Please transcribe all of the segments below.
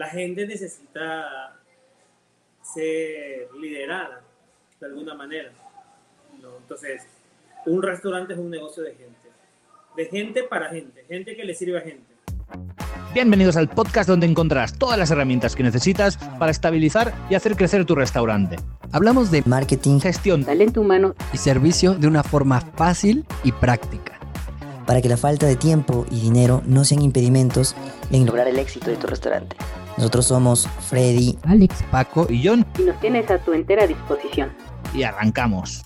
la gente necesita ser liderada de alguna manera. Entonces, un restaurante es un negocio de gente. De gente para gente. Gente que le sirve a gente. Bienvenidos al podcast donde encontrarás todas las herramientas que necesitas para estabilizar y hacer crecer tu restaurante. Hablamos de marketing, Gestión, talento humano y servicio de una forma fácil y práctica. para que la falta de tiempo y dinero no sean impedimentos en lograr el éxito de tu restaurante. Nosotros somos Freddy, Alex, Paco y John Y nos tienes a tu entera disposición. y arrancamos.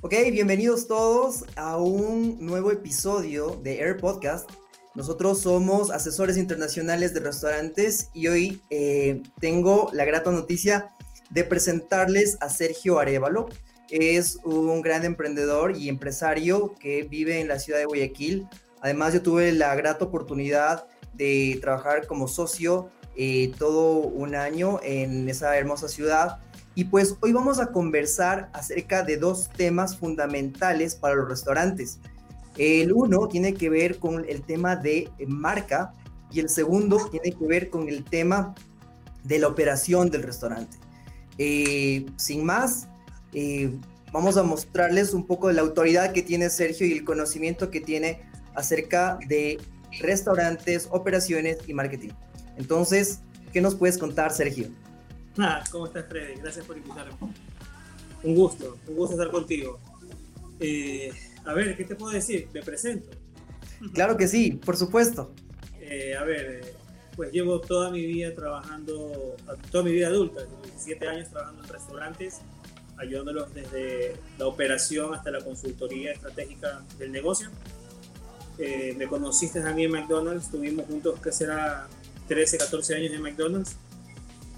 Ok, bienvenidos todos a un nuevo episodio de Air Podcast. Nosotros somos asesores internacionales de restaurantes y hoy eh, tengo la grata noticia de presentarles a Sergio Arevalo. Es un gran emprendedor y empresario que vive en la ciudad de Guayaquil. Además, yo tuve la grata oportunidad de trabajar como socio eh, todo un año en esa hermosa ciudad. Y pues hoy vamos a conversar acerca de dos temas fundamentales para los restaurantes. El uno tiene que ver con el tema de marca y el segundo tiene que ver con el tema de la operación del restaurante. Eh, sin más, eh, vamos a mostrarles un poco de la autoridad que tiene Sergio y el conocimiento que tiene acerca de restaurantes, operaciones y marketing. Entonces, ¿qué nos puedes contar, Sergio? Ah, ¿Cómo estás, Freddy? Gracias por invitarme. Un gusto, un gusto estar contigo. Eh, a ver, ¿qué te puedo decir? Me presento. Claro que sí, por supuesto. Eh, a ver, eh, pues llevo toda mi vida trabajando, toda mi vida adulta, 17 años trabajando en restaurantes, ayudándolos desde la operación hasta la consultoría estratégica del negocio. Eh, me conociste a mí en McDonald's, estuvimos juntos, que será 13, 14 años en McDonald's.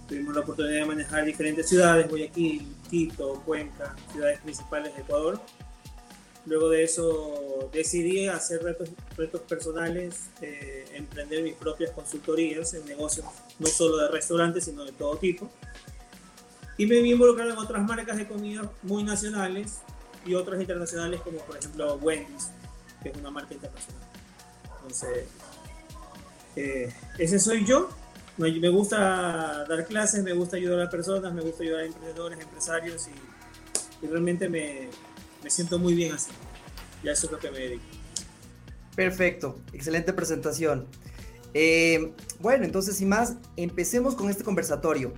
Tuvimos la oportunidad de manejar diferentes ciudades, Guayaquil, Quito, Cuenca, ciudades principales de Ecuador. Luego de eso decidí hacer retos, retos personales, eh, emprender mis propias consultorías en negocios, no solo de restaurantes, sino de todo tipo. Y me vi involucrado en otras marcas de comida muy nacionales y otras internacionales, como por ejemplo Wendy's, que es una marca internacional. Entonces, eh, ese soy yo. Me gusta dar clases, me gusta ayudar a personas, me gusta ayudar a emprendedores, empresarios y, y realmente me, me siento muy bien así. Ya eso es lo que me dedico. Perfecto, excelente presentación. Eh, bueno, entonces, sin más, empecemos con este conversatorio.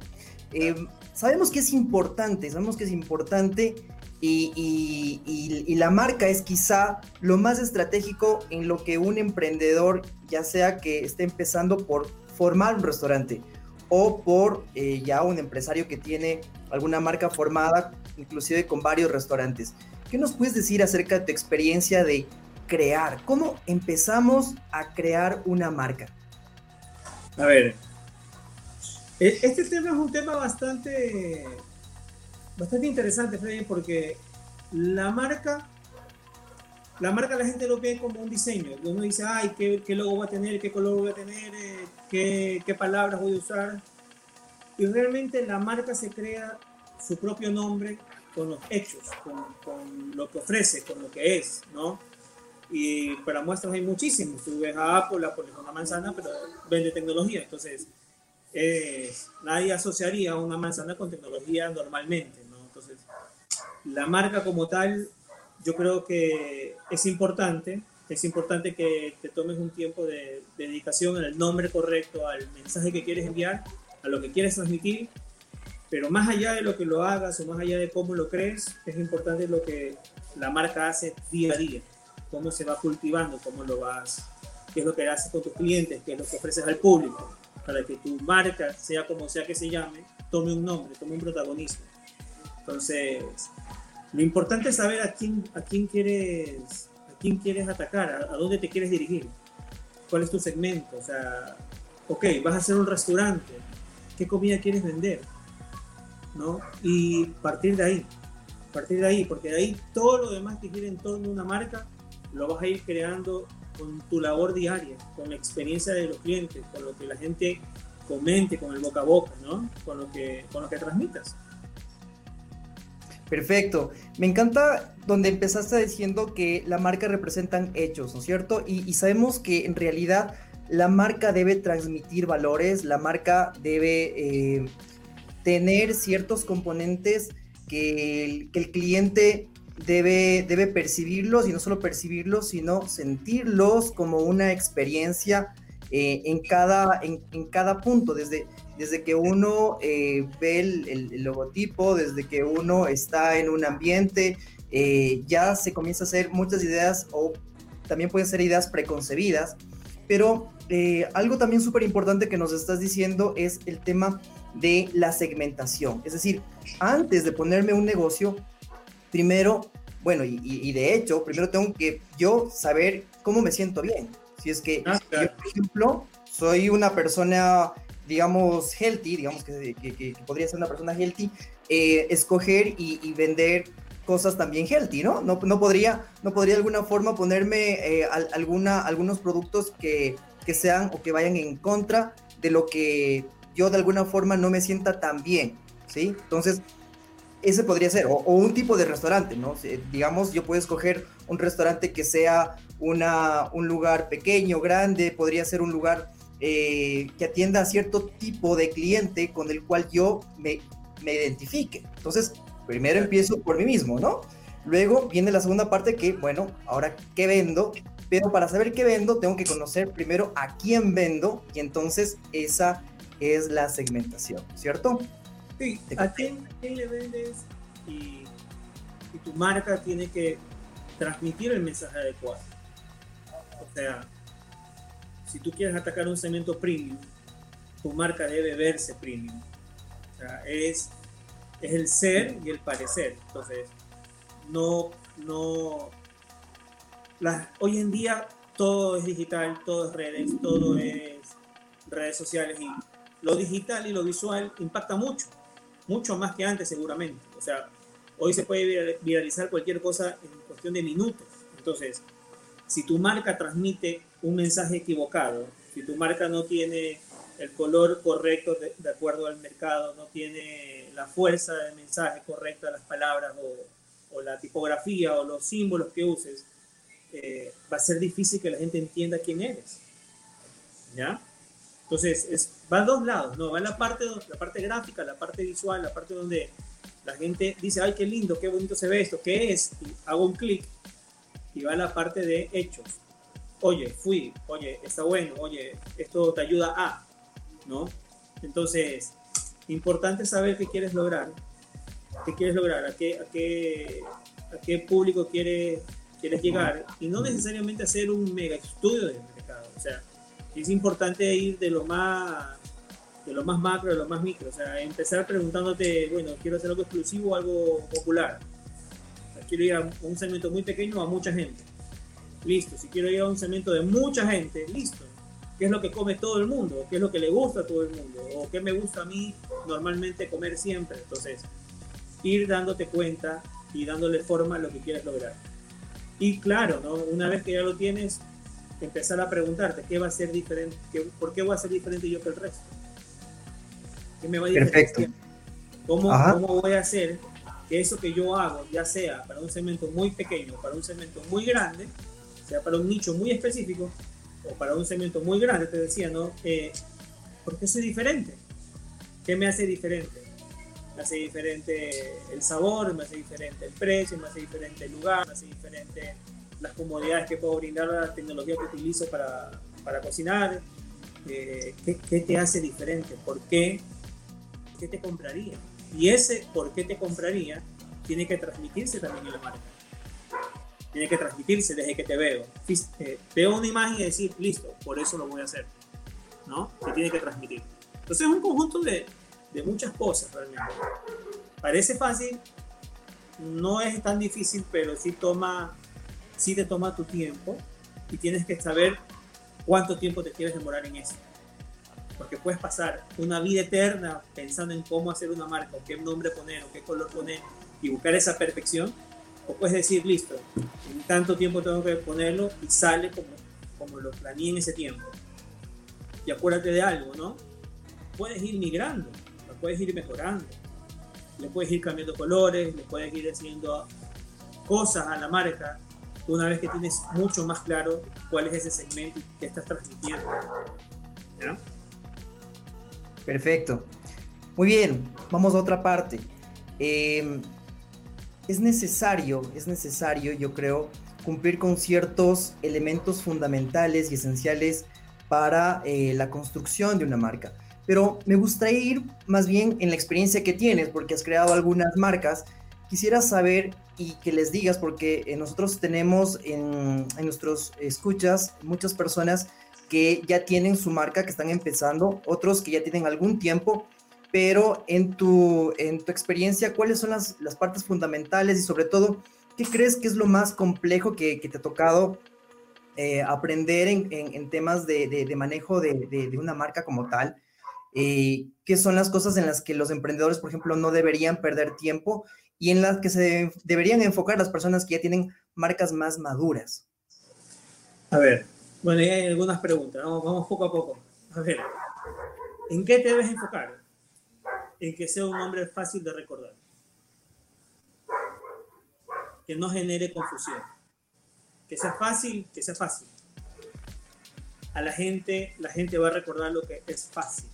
Eh, sabemos que es importante, sabemos que es importante y, y- y- y la marca es quizá lo más estratégico en lo que un emprendedor, ya sea que esté empezando por formar un restaurante o por eh, ya un empresario que tiene alguna marca formada, inclusive con varios restaurantes. ¿Qué nos puedes decir acerca de tu experiencia de crear? ¿Cómo empezamos a crear una marca? A ver, este tema es un tema bastante, bastante interesante, Freddy, porque la marca, la marca la gente lo ve como un diseño. Uno dice, ay, ¿qué, qué logo va a tener? ¿Qué color voy a tener? eh, ¿Qué, qué palabras voy a usar? Y realmente la marca se crea su propio nombre con los hechos, con, con lo que ofrece, con lo que es, ¿no? Y para muestras hay muchísimos. Tú ves a Apple, Apple es una manzana, pero vende tecnología. Entonces, nadie asociaría una manzana con tecnología normalmente, ¿no? Entonces, la marca como tal, yo creo que es importante. Es importante que te tomes un tiempo de, de dedicación el nombre correcto, al mensaje que quieres enviar, a lo que quieres transmitir. Pero más allá de lo que lo hagas o más allá de cómo lo crees, es importante lo que la marca hace día a día cómo se va cultivando, cómo lo vas, qué es lo que haces con tus clientes, qué es lo que ofreces al público, para que tu marca, sea como sea que se llame, tome un nombre, tome un protagonismo. Entonces, lo importante es saber a quién, a quién quieres, a quién quieres atacar, a, a dónde te quieres dirigir, cuál es tu segmento, o sea, ok, vas a hacer un restaurante, ¿qué comida quieres vender? ¿No? Y partir de ahí, partir de ahí, porque de ahí todo lo demás que gira en torno a una marca lo vas a ir creando con tu labor diaria, con la experiencia de los clientes, con lo que la gente comente, con el boca a boca, ¿no? Con lo que, con lo que transmitas. Perfecto. Me encanta donde empezaste diciendo que la marca representan hechos, ¿no es cierto? Y, sabemos que en realidad la marca debe transmitir valores, la marca debe eh, tener ciertos componentes que el, que el cliente debe, debe percibirlos y no solo percibirlos, sino sentirlos como una experiencia eh, en, cada, en, cada punto, desde, desde que uno eh, ve el, logotipo, desde que uno está en un ambiente, eh, ya se comienza a hacer muchas ideas o también pueden ser ideas preconcebidas, pero algo también súper importante que nos estás diciendo es el tema de la segmentación. Es decir, antes de ponerme un negocio, primero, bueno, y, de hecho, primero tengo que yo saber cómo me siento bien. Si es que ah, yo, por ejemplo, soy una persona, digamos, healthy, digamos que, que, podría ser una persona healthy, eh, escoger y, vender cosas también healthy, ¿no? No, no, podría, no podría de alguna forma ponerme eh, alguna, algunos productos que, que sean o que vayan en contra de lo que yo de alguna forma no me sienta tan bien, ¿sí? Entonces, ese podría ser, o, un tipo de restaurante, ¿no? digamos, yo puedo escoger un restaurante que sea una, un lugar pequeño, grande, podría ser un lugar eh, que atienda a cierto tipo de cliente con el cual yo me, me identifique. Entonces, primero empiezo por mí mismo, ¿no? Luego viene la segunda parte que, bueno, ahora, ¿qué vendo? Pero para saber qué vendo, tengo que conocer primero a quién vendo y entonces esa es la segmentación, ¿cierto? Sí, ¿a quién, le vendes? Y, tu marca tiene que transmitir el mensaje adecuado. O sea, si tú quieres atacar un cemento premium, tu marca debe verse premium. O sea, es, es el ser y el parecer. Entonces, no, no, hoy en día todo es digital, todo es redes, todo es redes sociales y lo digital y lo visual impacta mucho mucho más que antes seguramente. O sea, hoy se puede viralizar cualquier cosa en cuestión de minutos. Entonces, si tu marca transmite un mensaje equivocado, si tu marca no tiene el color correcto de, acuerdo al mercado, no tiene la fuerza del mensaje correcta, las palabras o, o, la tipografía o los símbolos que uses, eh, va a ser difícil que la gente entienda quién eres. ¿Ya? Entonces, es, va a dos lados, ¿no? Va la parte, la parte gráfica, la parte visual, la parte donde la gente dice, ay, qué lindo, qué bonito se ve esto, ¿qué es? Y hago un clic y va la parte de hechos. Oye, fui, oye, está bueno, oye, esto te ayuda a, ¿no? Entonces, importante saber qué quieres lograr, qué quieres lograr, a qué, a qué, a qué público quieres, quieres llegar y no necesariamente hacer un mega estudio de mercado, o sea, es importante ir de lo más de lo más macro, de lo más micro, o sea, empezar preguntándote, bueno, quiero hacer algo exclusivo o algo popular. quiero ir a un segmento muy pequeño a mucha gente. Listo, si quiero ir a un segmento de mucha gente, listo. ¿Qué es lo que come todo el mundo? ¿Qué es lo que le gusta a todo el mundo? ¿O qué me gusta a mí normalmente comer siempre? Entonces, ir dándote cuenta y dándole forma a lo que quieres lograr. Y claro, ¿no? una vez que ya lo tienes, empezar a preguntarte qué va a ser diferente, por qué voy a ser diferente yo que el resto. ¿Qué me va a Perfecto. ¿Cómo, ¿Cómo, voy a hacer que eso que yo hago, ya sea para un segmento muy pequeño, para un segmento muy grande, sea para un nicho muy específico o para un segmento muy grande, te decía, ¿no? Eh, ¿Por qué soy diferente? ¿Qué me hace diferente? Me hace diferente el sabor, me hace diferente el precio, me hace diferente el lugar, me hace diferente las comodidades que puedo brindar, la tecnología que utilizo para, para cocinar, eh, ¿qué, ¿qué, te hace diferente? ¿Por qué? ¿Qué te compraría? Y ese por qué te compraría tiene que transmitirse también en la marca. Tiene que transmitirse desde que te veo. Eh, veo una imagen y decir, listo, por eso lo voy a hacer. ¿No? Se tiene que transmitir. Entonces es un conjunto de, de muchas cosas realmente. Parece fácil, no es tan difícil, pero sí toma sí te toma tu tiempo y tienes que saber cuánto tiempo te quieres demorar en eso. Porque puedes pasar una vida eterna pensando en cómo hacer una marca, o qué nombre poner, o qué color poner, y buscar esa perfección. O puedes decir, listo, en tanto tiempo tengo que ponerlo y sale como, como lo planeé en ese tiempo. Y acuérdate de algo, ¿no? Puedes ir migrando, puedes ir mejorando. le puedes ir cambiando colores, le puedes ir haciendo cosas a la marca una vez que tienes mucho más claro cuál es ese segmento que estás transmitiendo. Perfecto. Muy bien, vamos a otra parte. Eh, es necesario, es necesario, yo creo, cumplir con ciertos elementos fundamentales y esenciales para eh, la construcción de una marca. Pero me gustaría ir más bien en la experiencia que tienes, porque has creado algunas marcas. Quisiera saber y que les digas, porque eh, nosotros tenemos en, en nuestros escuchas muchas personas que ya tienen su marca, que están empezando, otros que ya tienen algún tiempo, pero en tu, en tu experiencia, ¿cuáles son las, las partes fundamentales y sobre todo, qué crees que es lo más complejo que, te ha tocado eh, aprender en, en, temas de, de, de manejo de, de, una marca como tal? Eh, ¿Qué son las cosas en las que los emprendedores, por ejemplo, no deberían perder tiempo y en las que se deberían enfocar las personas que ya tienen marcas más maduras? A ver, bueno, hay algunas preguntas, vamos, vamos poco a poco. A ver, ¿en qué te debes enfocar? En que sea un nombre fácil de recordar. Que no genere confusión. Que sea fácil, que sea fácil. A la gente, la gente va a recordar lo que es fácil.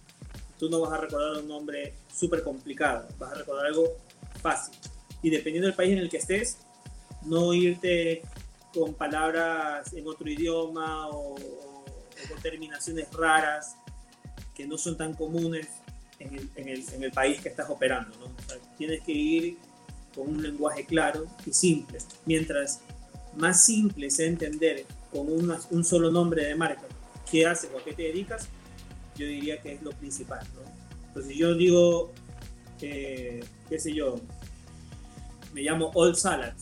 Tú no vas a recordar un nombre súper complicado, vas a recordar algo fácil. Y dependiendo del país en el que estés, no irte con palabras en otro idioma o, con terminaciones raras que no son tan comunes en el, país que estás operando. tienes que ir con un lenguaje claro y simple. Mientras más simple sea entender con un solo nombre de marca qué haces o a qué te dedicas, yo diría que es lo principal. ¿no? Entonces yo digo, eh, qué sé yo, me llamo All Salad.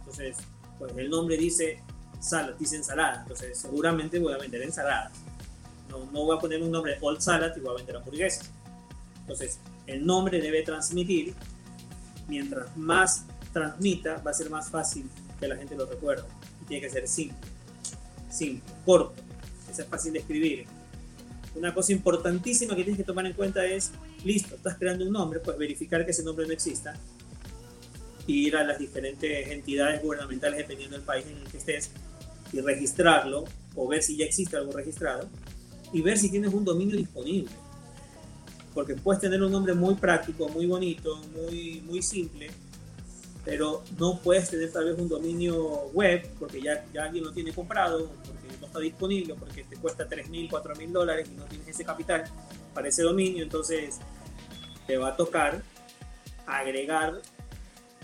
Entonces, pues el nombre dice salad, dice ensalada, entonces seguramente voy a vender ensaladas. No, no voy a poner un nombre Old Salad y voy a vender hamburguesas. Entonces, el nombre debe transmitir, mientras más transmita, va a ser más fácil que la gente lo recuerde. Y tiene que ser simple, simple, corto, que sea fácil de escribir. Una cosa importantísima que tienes que tomar en cuenta es, listo, estás creando un nombre, pues verificar que ese nombre no exista ir a las diferentes entidades gubernamentales dependiendo del país en el que estés y registrarlo o ver si ya existe algo registrado y ver si tienes un dominio disponible. Porque puedes tener un nombre muy práctico, muy bonito, muy, muy simple, pero no puedes tener tal vez un dominio web porque ya, ya alguien lo tiene comprado, porque no está disponible, porque te cuesta 3 mil, 4 mil dólares y no tienes ese capital para ese dominio, entonces te va a tocar agregar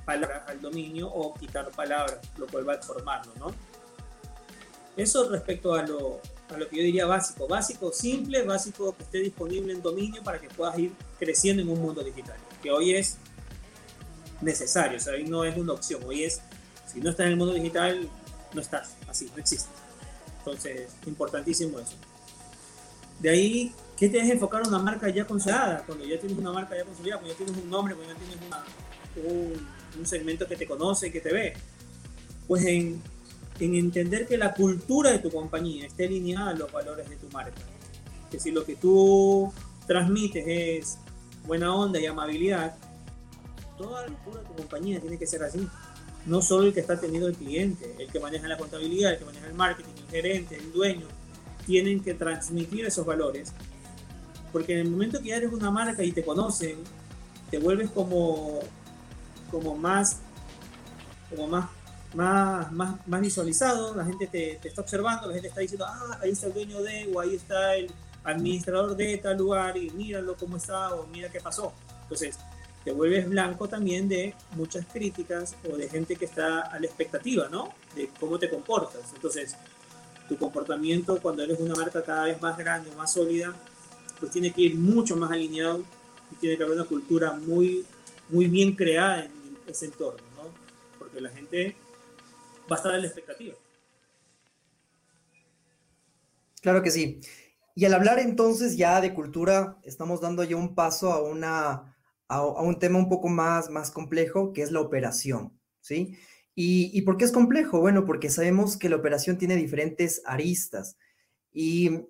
palabras al dominio o quitar palabras, lo cual va a formarlo, ¿no? Eso respecto a lo, a lo que yo diría básico. Básico, simple, básico que esté disponible en dominio para que puedas ir creciendo en un mundo digital, que hoy es necesario, o sea, hoy no es una opción, hoy es, si no estás en el mundo digital, no estás, así, no existe. Entonces, importantísimo eso. De ahí, ¿qué te deja enfocar una marca ya consolidada? Cuando ya tienes una marca ya consolidada, cuando ya tienes un nombre, cuando ya tienes una, un, un segmento que te conoce, que te ve. Pues en, en, entender que la cultura de tu compañía esté alineada a los valores de tu marca. Que si lo que tú transmites es buena onda y amabilidad, toda la cultura de tu compañía tiene que ser así. No solo el que está teniendo el cliente, el que maneja la contabilidad, el que maneja el marketing, el gerente, el dueño, tienen que transmitir esos valores. Porque en el momento que ya eres una marca y te conocen, te vuelves como como más, como más, más, más, más visualizado, la gente te, te, está observando, la gente está diciendo, ah, ahí está el dueño de, o ahí está el administrador de tal lugar, y míralo cómo está, o mira qué pasó. Entonces, te vuelves blanco también de muchas críticas o de gente que está a la expectativa, ¿no? De cómo te comportas. Entonces, tu comportamiento cuando eres una marca cada vez más grande, más sólida, pues tiene que ir mucho más alineado y tiene que haber una cultura muy, muy bien creada en ese entorno, ¿no? Porque la gente va a estar en la expectativa. Claro que sí. Y al hablar entonces ya de cultura, estamos dando ya un paso a, una, a, un tema un poco más, más complejo, que es la operación, ¿sí? ¿Y, ¿Y por qué es complejo? Bueno, porque sabemos que la operación tiene diferentes aristas. Y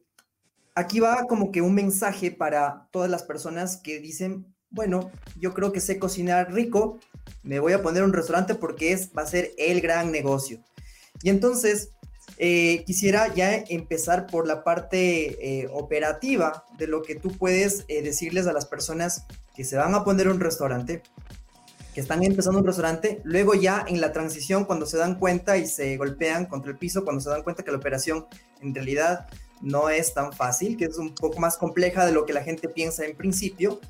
aquí va como que un mensaje para todas las personas que dicen, bueno, yo creo que sé cocinar rico, me voy a poner un restaurante porque es, va a ser el gran negocio. Y entonces, eh, quisiera ya empezar por la parte eh, operativa de lo que tú puedes eh, decirles a las personas que se van a poner un restaurante, que están empezando un restaurante, luego ya en la transición cuando se dan cuenta y se golpean contra el piso, cuando se dan cuenta que la operación en realidad no es tan fácil, que es un poco más compleja de lo que la gente piensa en principio,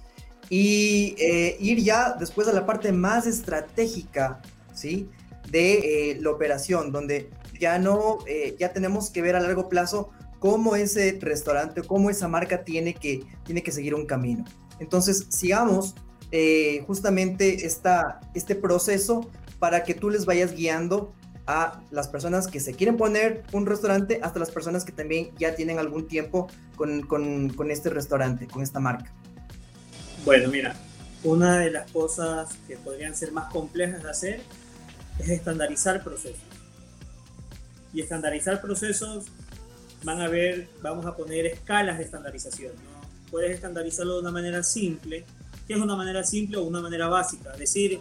y ir ya después a la parte más estratégica, ¿sí? De la operación, donde ya no, eh, ya tenemos que ver a largo plazo cómo ese restaurante, cómo esa marca tiene que, tiene que seguir un camino. Entonces, sigamos eh, justamente esta, este proceso para que tú les vayas guiando a las personas que se quieren poner un restaurante hasta las personas que también ya tienen algún tiempo con, con, con este restaurante, con esta marca. Bueno, mira, una de las cosas que podrían ser más complejas de hacer es estandarizar procesos y estandarizar procesos, van a ver, vamos a poner escalas de estandarización. ¿no? Puedes estandarizarlo de una manera simple. ¿Qué es una manera simple o una manera básica? Es decir,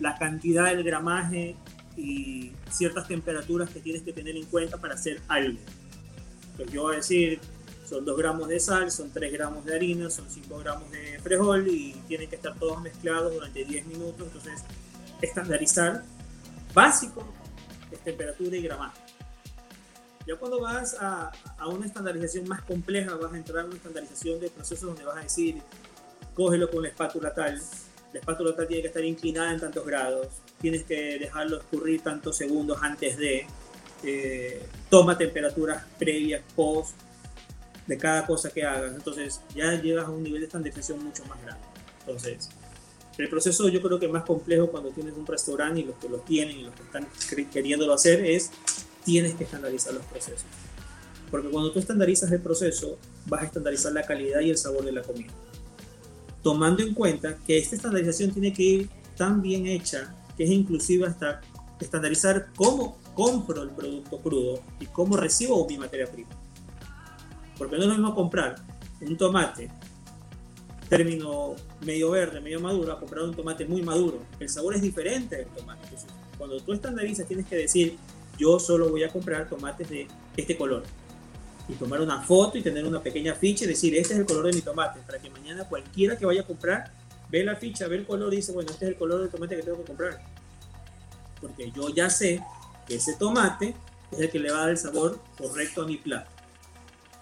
la cantidad del gramaje y ciertas temperaturas que tienes que tener en cuenta para hacer algo. Pues yo voy a decir, son 2 gramos de sal, son 3 gramos de harina, son 5 gramos de frijol y tienen que estar todos mezclados durante 10 minutos. Entonces, estandarizar básico es temperatura y gramaje. Ya cuando vas a, a, una estandarización más compleja, vas a entrar a una estandarización de procesos donde vas a decir, cógelo con la espátula tal, la espátula tal tiene que estar inclinada en tantos grados, tienes que dejarlo escurrir tantos segundos antes de, eh, toma temperaturas previas, post, de cada cosa que hagas. Entonces ya llegas a un nivel de estandarización mucho más grande. Entonces, el proceso yo creo que más complejo cuando tienes un restaurante y los que lo tienen y los que están queriéndolo hacer es tienes que estandarizar los procesos. Porque cuando tú estandarizas el proceso, vas a estandarizar la calidad y el sabor de la comida. Tomando en cuenta que esta estandarización tiene que ir tan bien hecha que es inclusive hasta estandarizar cómo compro el producto crudo y cómo recibo mi materia prima. Porque no es lo mismo comprar un tomate término medio verde, medio maduro, a comprar un tomate muy maduro. El sabor es diferente del tomate. Cuando tú estandarizas, tienes que decir, yo solo voy a comprar tomates de este color. Y tomar una foto y tener una pequeña ficha y decir, este es el color de mi tomate, para que mañana cualquiera que vaya a comprar ve la ficha, ve el color y dice, bueno, este es el color del tomate que tengo que comprar. Porque yo ya sé que ese tomate es el que le va a dar el sabor correcto a mi plato.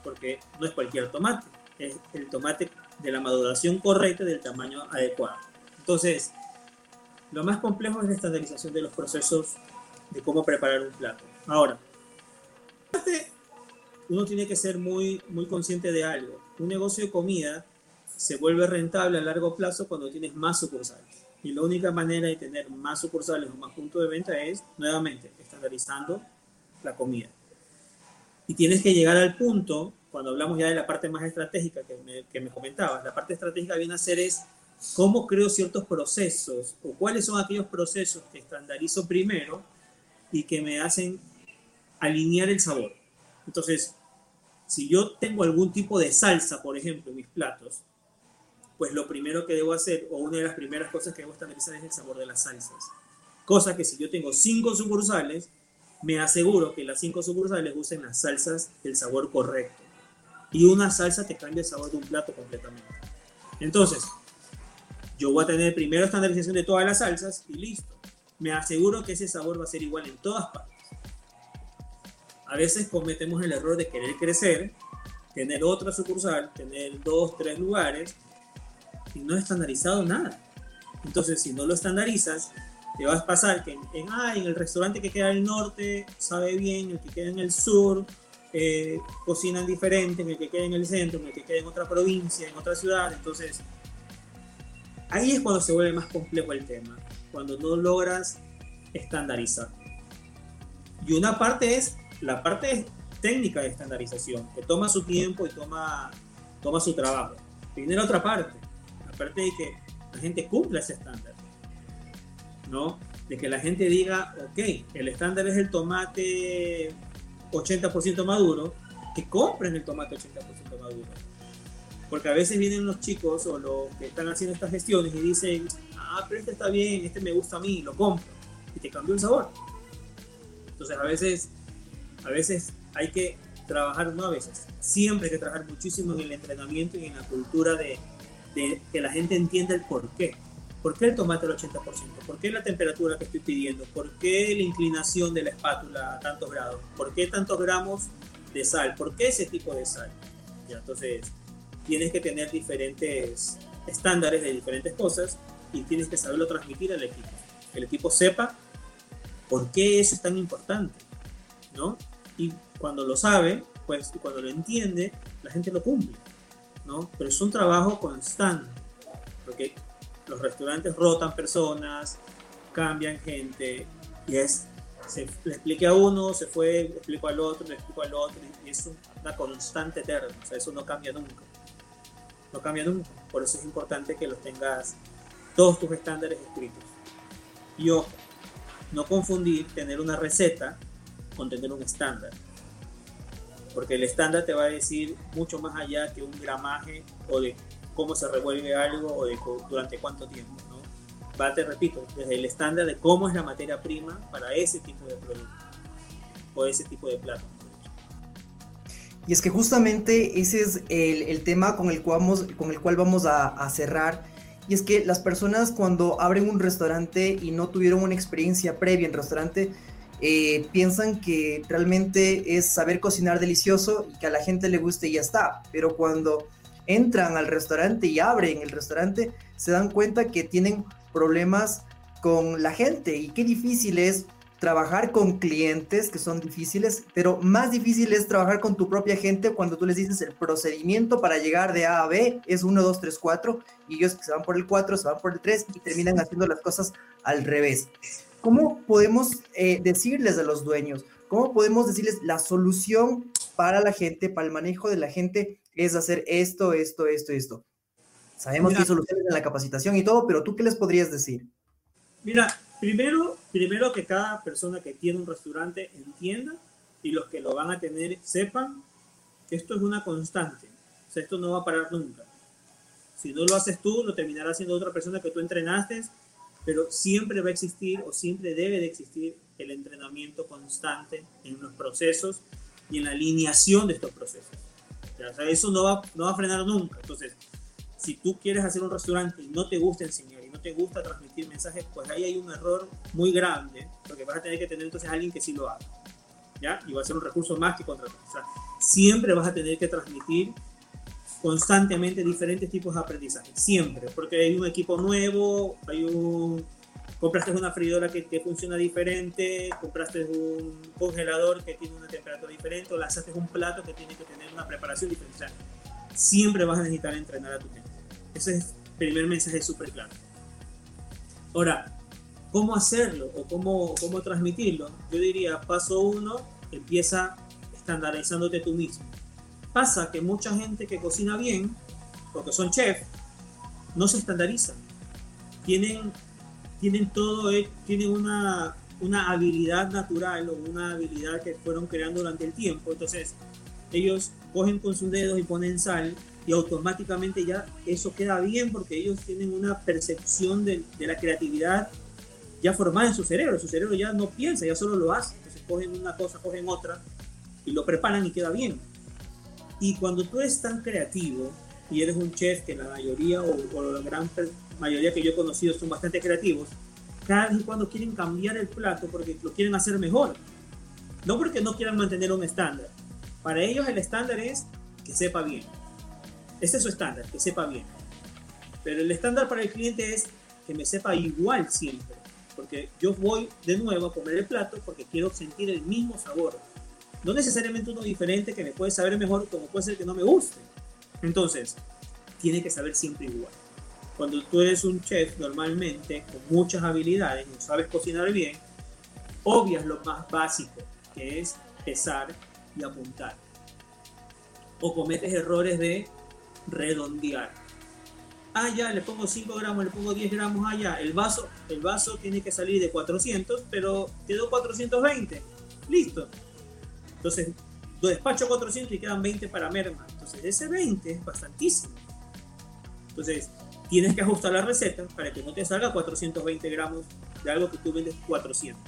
Porque no es cualquier tomate, es el tomate de la maduración correcta y del tamaño adecuado. Entonces, lo más complejo es la estandarización de los procesos de cómo preparar un plato. Ahora, uno tiene que ser muy, muy consciente de algo. Un negocio de comida se vuelve rentable a largo plazo cuando tienes más sucursales. Y la única manera de tener más sucursales o más puntos de venta es, nuevamente, estandarizando la comida. Y tienes que llegar al punto cuando hablamos ya de la parte más estratégica que me, que me comentabas, la parte estratégica viene a ser es cómo creo ciertos procesos o cuáles son aquellos procesos que estandarizo primero y que me hacen alinear el sabor. Entonces, si yo tengo algún tipo de salsa, por ejemplo, en mis platos, pues lo primero que debo hacer, o una de las primeras cosas que debo estandarizar es el sabor de las salsas. Cosa que si yo tengo cinco sucursales, me aseguro que las cinco sucursales usen las salsas del sabor correcto y una salsa te cambia el sabor de un plato completamente. Entonces, yo voy a tener primero estandarización de todas las salsas y listo. Me aseguro que ese sabor va a ser igual en todas partes. A veces cometemos el error de querer crecer, tener otra sucursal, tener dos, tres lugares y no estandarizado nada. Entonces, si no lo estandarizas, te vas a pasar que ah, en el restaurante que queda al norte sabe bien, el que queda en el sur eh, cocinan diferente, en el que quede en el centro, en el que quede en otra provincia, en otra ciudad. Entonces, ahí es cuando se vuelve más complejo el tema, cuando no logras estandarizar. Y una parte es la parte técnica de estandarización, que toma su tiempo y toma, toma su trabajo. Viene la otra parte, la parte de que la gente cumpla ese estándar. ¿No? De que la gente diga, ok, el estándar es el tomate 80% maduro, que compren el tomate 80% maduro. Porque a veces vienen los chicos o los que están haciendo estas gestiones y dicen, ah, pero este está bien, este me gusta a mí, lo compro. Y te cambió el sabor. Entonces a veces, a veces hay que trabajar, no a veces, siempre hay que trabajar muchísimo en el entrenamiento y en la cultura de, de que la gente entienda el por qué. ¿Por qué el tomate al 80%? ¿Por qué la temperatura que estoy pidiendo? ¿Por qué la inclinación de la espátula a tantos grados? ¿Por qué tantos gramos de sal? ¿Por qué ese tipo de sal? ¿Ya? Entonces, tienes que tener diferentes estándares de diferentes cosas y tienes que saberlo transmitir al equipo. Que el equipo sepa por qué eso es tan importante, ¿no? Y cuando lo sabe, pues, cuando lo entiende, la gente lo cumple, ¿no? Pero es un trabajo constante, porque los restaurantes rotan personas, cambian gente, y es, se, le expliqué a uno, se fue, le explico al otro, le explico al otro, y es una constante eterna, o sea, eso no cambia nunca. No cambia nunca, por eso es importante que los tengas todos tus estándares escritos. Y ojo, no confundir tener una receta con tener un estándar. Porque el estándar te va a decir mucho más allá que un gramaje o de cómo se revuelve algo o de durante cuánto tiempo. ¿no? Va, te repito, desde el estándar de cómo es la materia prima para ese tipo de producto o ese tipo de plato. Y es que justamente ese es el, el tema con el cual vamos, con el cual vamos a, a cerrar. Y es que las personas cuando abren un restaurante y no tuvieron una experiencia previa en restaurante, eh, piensan que realmente es saber cocinar delicioso y que a la gente le guste y ya está. Pero cuando entran al restaurante y abren el restaurante, se dan cuenta que tienen problemas con la gente y qué difícil es trabajar con clientes que son difíciles, pero más difícil es trabajar con tu propia gente cuando tú les dices el procedimiento para llegar de A a B es 1, 2, 3, 4 y ellos se van por el 4, se van por el 3 y terminan haciendo las cosas al revés. ¿Cómo podemos eh, decirles a los dueños? ¿Cómo podemos decirles la solución para la gente, para el manejo de la gente es hacer esto, esto, esto, esto? Sabemos Mira, que hay soluciones en la capacitación y todo, pero tú qué les podrías decir? Mira, primero, primero que cada persona que tiene un restaurante entienda y los que lo van a tener sepan que esto es una constante. O sea, esto no va a parar nunca. Si no lo haces tú, lo terminará haciendo otra persona que tú entrenaste, pero siempre va a existir o siempre debe de existir el entrenamiento constante en los procesos y en la alineación de estos procesos. Sea, eso no va, no va a frenar nunca. Entonces, si tú quieres hacer un restaurante y no te gusta enseñar y no te gusta transmitir mensajes, pues ahí hay un error muy grande, porque vas a tener que tener entonces a alguien que sí lo haga. ¿Ya? Y va a ser un recurso más que contratar. O siempre vas a tener que transmitir constantemente diferentes tipos de aprendizaje, siempre, porque hay un equipo nuevo, hay un compraste una freidora que, que, funciona diferente, compraste un congelador que tiene una temperatura diferente, o lanzaste un plato que tiene que tener una preparación diferente. O sea, siempre vas a necesitar entrenar a tu gente. Ese es el primer mensaje súper claro. Ahora, ¿cómo hacerlo o cómo, cómo transmitirlo? Yo diría, paso uno, empieza estandarizándote tú mismo. Pasa que mucha gente que cocina bien, porque son chefs, no se estandarizan. Tienen, tienen todo, eh, tienen una, una habilidad natural o una habilidad que fueron creando durante el tiempo. Entonces, ellos cogen con sus dedos y ponen sal y automáticamente ya eso queda bien porque ellos tienen una percepción de, de, la creatividad ya formada en su cerebro. Su cerebro ya no piensa, ya solo lo hace. Entonces cogen una cosa, cogen otra y lo preparan y queda bien. Y cuando tú eres tan creativo y eres un chef que la mayoría o, o la gran mayoría que yo he conocido son bastante creativos, cada vez y cuando quieren cambiar el plato porque lo quieren hacer mejor. No porque no quieran mantener un estándar. Para ellos el estándar es que sepa bien. Ese es su estándar, que sepa bien. Pero el estándar para el cliente es que me sepa igual siempre. Porque yo voy de nuevo a comer el plato porque quiero sentir el mismo sabor. No necesariamente uno diferente que me puede saber mejor como puede ser que no me guste. Entonces, tiene que saber siempre igual. Cuando tú eres un chef normalmente con muchas habilidades y sabes cocinar bien, obvias lo más básico, que es pesar y apuntar. O cometes errores de redondear. Ah, ya, le pongo 5 gramos, le pongo 10 gramos allá. Ah, el vaso, el vaso tiene que salir de 400, pero quedó 420. Listo. Entonces, lo despacho 400 y quedan 20 para merma. Entonces, ese 20 es bastantísimo. Entonces tienes que ajustar la receta para que no te salga 420 gramos de algo que tú vendes 400.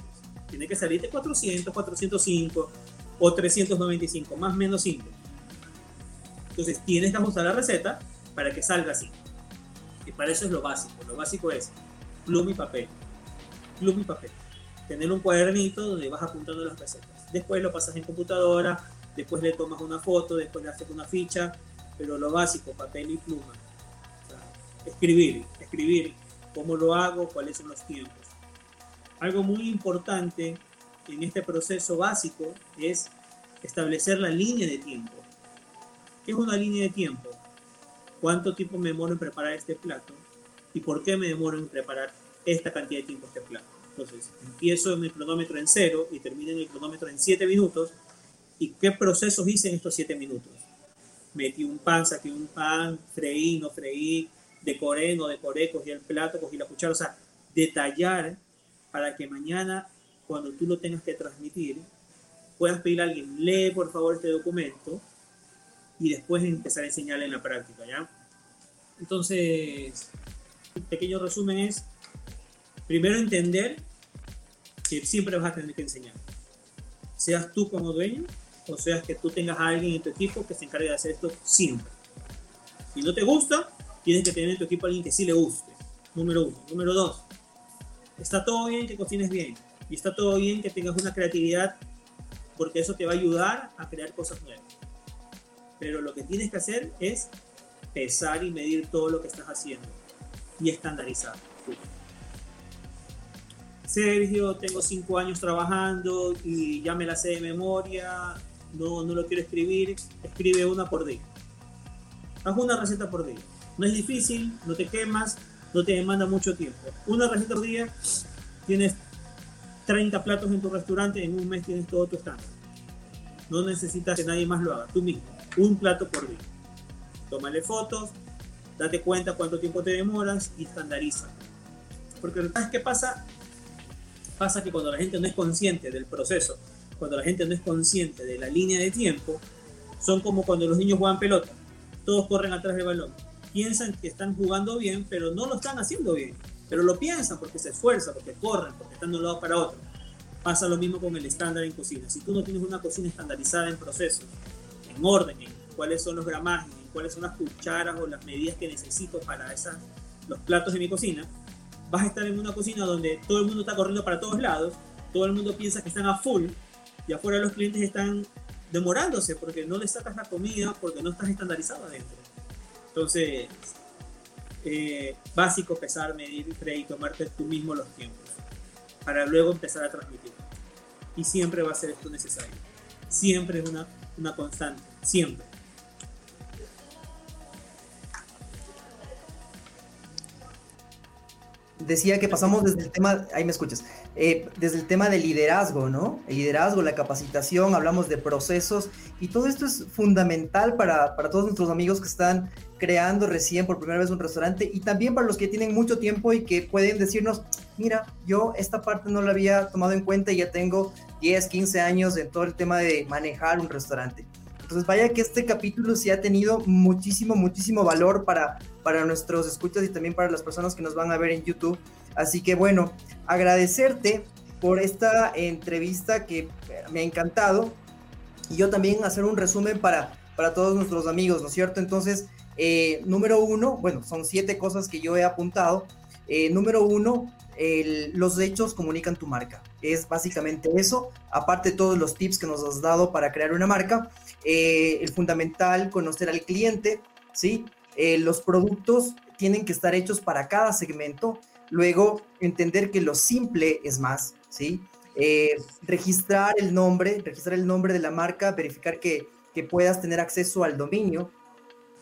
Tiene que salirte 400, 405 o 395, más menos 5. Entonces tienes que ajustar la receta para que salga así. Y para eso es lo básico. Lo básico es pluma y papel. Pluma y papel. Tener un cuadernito donde vas apuntando las recetas. Después lo pasas en computadora, después le tomas una foto, después le haces una ficha, pero lo básico, papel y pluma. Escribir, escribir cómo lo hago, cuáles son los tiempos. Algo muy importante en este proceso básico es establecer la línea de tiempo. ¿Qué es una línea de tiempo? ¿Cuánto tiempo me demoro en preparar este plato? ¿Y por qué me demoro en preparar esta cantidad de tiempo este plato? Entonces, empiezo mi cronómetro en cero y termino en el cronómetro en 7 minutos. ¿Y qué procesos hice en estos 7 minutos? Metí un pan, saqué un pan, freí, no freí, decoré, no decoré, cogí el plato, cogí la cuchara. O sea, detallar para que mañana, cuando tú lo tengas que transmitir, puedas pedir a alguien, lee por favor este documento y después empezar a enseñarle en la práctica, ¿ya? Entonces, un pequeño resumen es, primero entender que siempre vas a tener que enseñar. Seas tú como dueño o seas que tú tengas a alguien en tu equipo que se encargue de hacer esto siempre. Si no te gusta, tienes que tener en tu equipo a alguien que sí le guste. Número uno. Número dos, está todo bien que cocines bien y está todo bien que tengas una creatividad porque eso te va a ayudar a crear cosas nuevas. Pero lo que tienes que hacer es pesar y medir todo lo que estás haciendo y estandarizar. Sergio, tengo cinco años trabajando y ya me la sé de memoria, no, no lo quiero escribir, escribe una por día. Haz una receta por día. No es difícil, no te quemas, no te demanda mucho tiempo. Una receta por día, tienes 30 platos en tu restaurante, en un mes tienes todo tu estándar. No necesitas que nadie más lo haga, tú mismo. Un plato por día. Tómale fotos, date cuenta cuánto tiempo te demoras y estandariza. Porque ¿sabes qué pasa? Pasa que cuando la gente no es consciente del proceso, cuando la gente no es consciente de la línea de tiempo, son como cuando los niños juegan pelota. Todos corren atrás del balón. Piensan que están jugando bien, pero no lo están haciendo bien. Pero lo piensan porque se esfuerzan, porque corren, porque están de un lado para otro. Pasa lo mismo con el estándar en cocina. Si tú no tienes una cocina estandarizada en procesos, en orden, en cuáles son los gramajes, en cuáles son las cucharas o las medidas que necesito para esas, los platos de mi cocina, vas a estar en una cocina donde todo el mundo está corriendo para todos lados, todo el mundo piensa que están a full y afuera los clientes están demorándose porque no les sacas la comida, porque no estás estandarizado adentro. Entonces, eh, básico pesar, medir y tomarte tú mismo los tiempos para luego empezar a transmitir. Y siempre va a ser esto necesario. Siempre es una, una constante, siempre. decía que pasamos desde el tema, ahí me escuchas, eh, desde el tema del liderazgo, ¿no? El liderazgo, la capacitación, hablamos de procesos y todo esto es fundamental para, para, todos nuestros amigos que están creando recién por primera vez un restaurante y también para los que tienen mucho tiempo y que pueden decirnos, mira, yo esta parte no la había tomado en cuenta y ya tengo 10, 15 años en todo el tema de manejar un restaurante. Entonces, vaya que este capítulo sí ha tenido muchísimo, muchísimo valor para, para nuestros escuchas y también para las personas que nos van a ver en YouTube. Así que bueno, agradecerte por esta entrevista que me ha encantado y yo también hacer un resumen para, para todos nuestros amigos, ¿no es cierto? Entonces, eh, número uno, bueno, son siete cosas que yo he apuntado. Eh, número uno, los hechos comunican tu marca. Es básicamente eso, aparte de todos los tips que nos has dado para crear una marca. Eh, el fundamental, conocer al cliente, ¿sí? Eh, los productos tienen que estar hechos para cada segmento. Luego, entender que lo simple es más, ¿sí? Eh, registrar el nombre, registrar el nombre de la marca, verificar que, que puedas tener acceso al dominio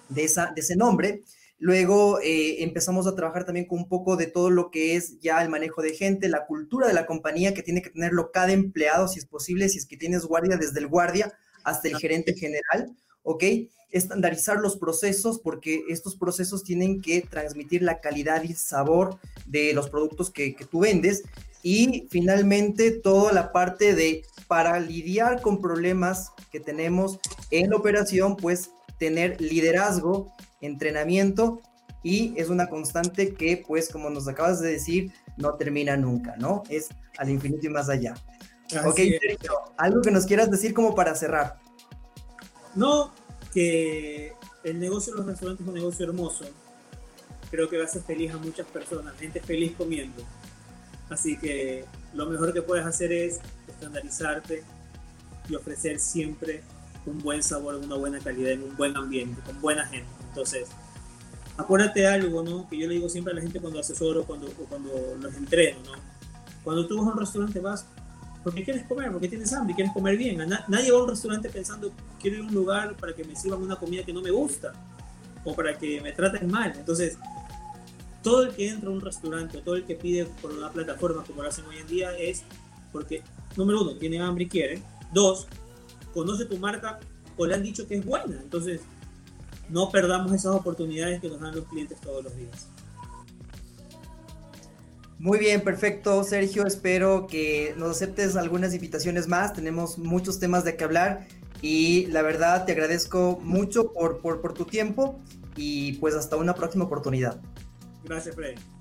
de, esa, de ese nombre. Luego empezamos a trabajar también con un poco de todo lo que es ya el manejo de gente, la cultura de la compañía que tiene que tenerlo cada empleado, si es posible, si es que tienes guardia desde el guardia hasta el gerente general, ¿ok? Estandarizar los procesos porque estos procesos tienen que transmitir la calidad y sabor de los productos que, tú vendes. Y finalmente toda la parte de para lidiar con problemas que tenemos en la operación, pues tener liderazgo, entrenamiento y es una constante que, pues, como nos acabas de decir, no termina nunca, ¿no? Es al infinito y más allá. Ok, Sergio, algo que nos quieras decir como para cerrar. No, que el negocio de los restaurantes es un negocio hermoso. Creo que va a hacer feliz a muchas personas, gente feliz comiendo. Así que lo mejor que puedes hacer es estandarizarte y ofrecer siempre un buen sabor, una buena calidad, en un buen ambiente, con buena gente. Entonces, acuérdate algo, ¿no? Que yo le digo siempre a la gente cuando asesoro cuando, o cuando los entreno, ¿no? Cuando tú vas a un restaurante vas porque quieres comer, porque tienes hambre, quieres comer bien. nadie va a un restaurante pensando, quiero ir a un lugar para que me sirvan una comida que no me gusta o para que me traten mal. Entonces, todo el que entra a un restaurante o todo el que pide por una plataforma como lo hacen hoy en día es porque, número uno, tiene hambre y quiere. Dos, conoce tu marca o le han dicho que es buena. Entonces, no perdamos esas oportunidades que nos dan los clientes todos los días. Muy bien, perfecto, Sergio. Espero que nos aceptes algunas invitaciones más. Tenemos muchos temas de que hablar y la verdad te agradezco mucho por, por, por tu tiempo y pues hasta una próxima oportunidad. Gracias, Freddy.